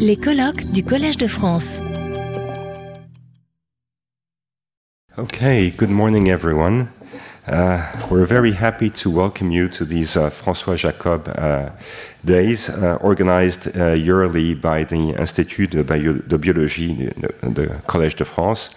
Les colloques du Collège de France. Okay, good morning, everyone. Uh, we're very happy to welcome you to these uh, François Jacob uh, days, uh, organized yearly by the Institut de, de Biologie, the Collège de France.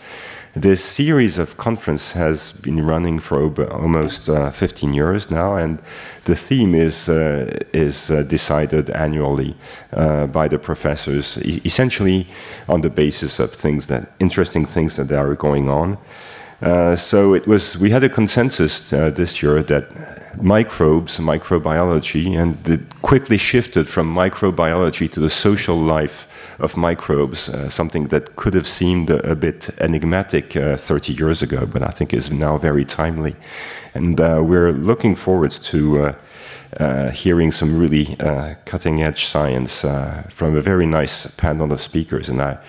This series of conference has been running for ob- almost uh, 15 years now, and the theme is uh, is uh, decided annually uh, by the professors, e- essentially on the basis of things that interesting things that are going on. Uh, so it was. We had a consensus uh, this year that microbes, microbiology, and it quickly shifted from microbiology to the social life of microbes, uh, something that could have seemed a, a bit enigmatic uh, 30 years ago, but I think is now very timely. And uh, we're looking forward to. Uh, uh, hearing some really uh, cutting edge science from a very nice panel of speakers. And I,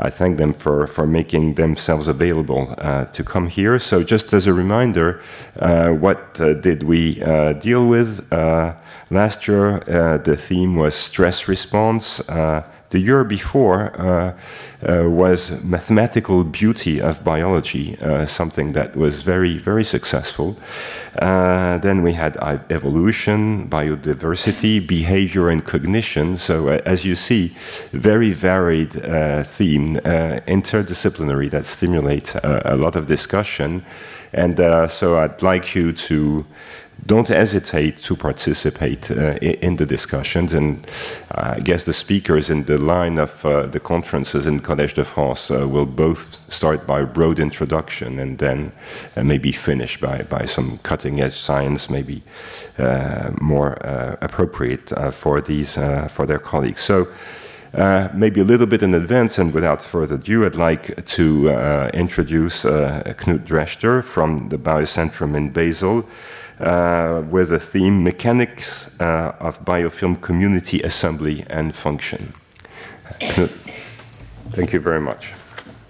I thank them for, for making themselves available uh, to come here. So, just as a reminder, uh, what uh, did we uh, deal with? Uh, last year, uh, the theme was stress response. Uh, the year before uh, was mathematical beauty of biology, something that was very, very successful. Then we had evolution, biodiversity, behavior, and cognition. So, as you see, very varied theme, interdisciplinary, that stimulates uh, a lot of discussion. And uh, so, I'd like you to don't hesitate to participate uh, in the discussions. And uh, I guess the speakers in the line of uh, the conferences in Collège de France uh, will both start by a broad introduction and then uh, maybe finish by, by some cutting edge science, maybe uh, more appropriate for these for their colleagues. So. Uh, maybe a little bit in advance, and without further ado, I'd like to uh, introduce uh, Knut Drescher from the Biozentrum in Basel with the theme Mechanics uh, of Biofilm Community Assembly and Function. Thank you very much.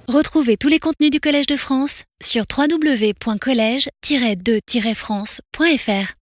Retrouvez tous les contenus du Collège de France sur www.colège-2-france.fr.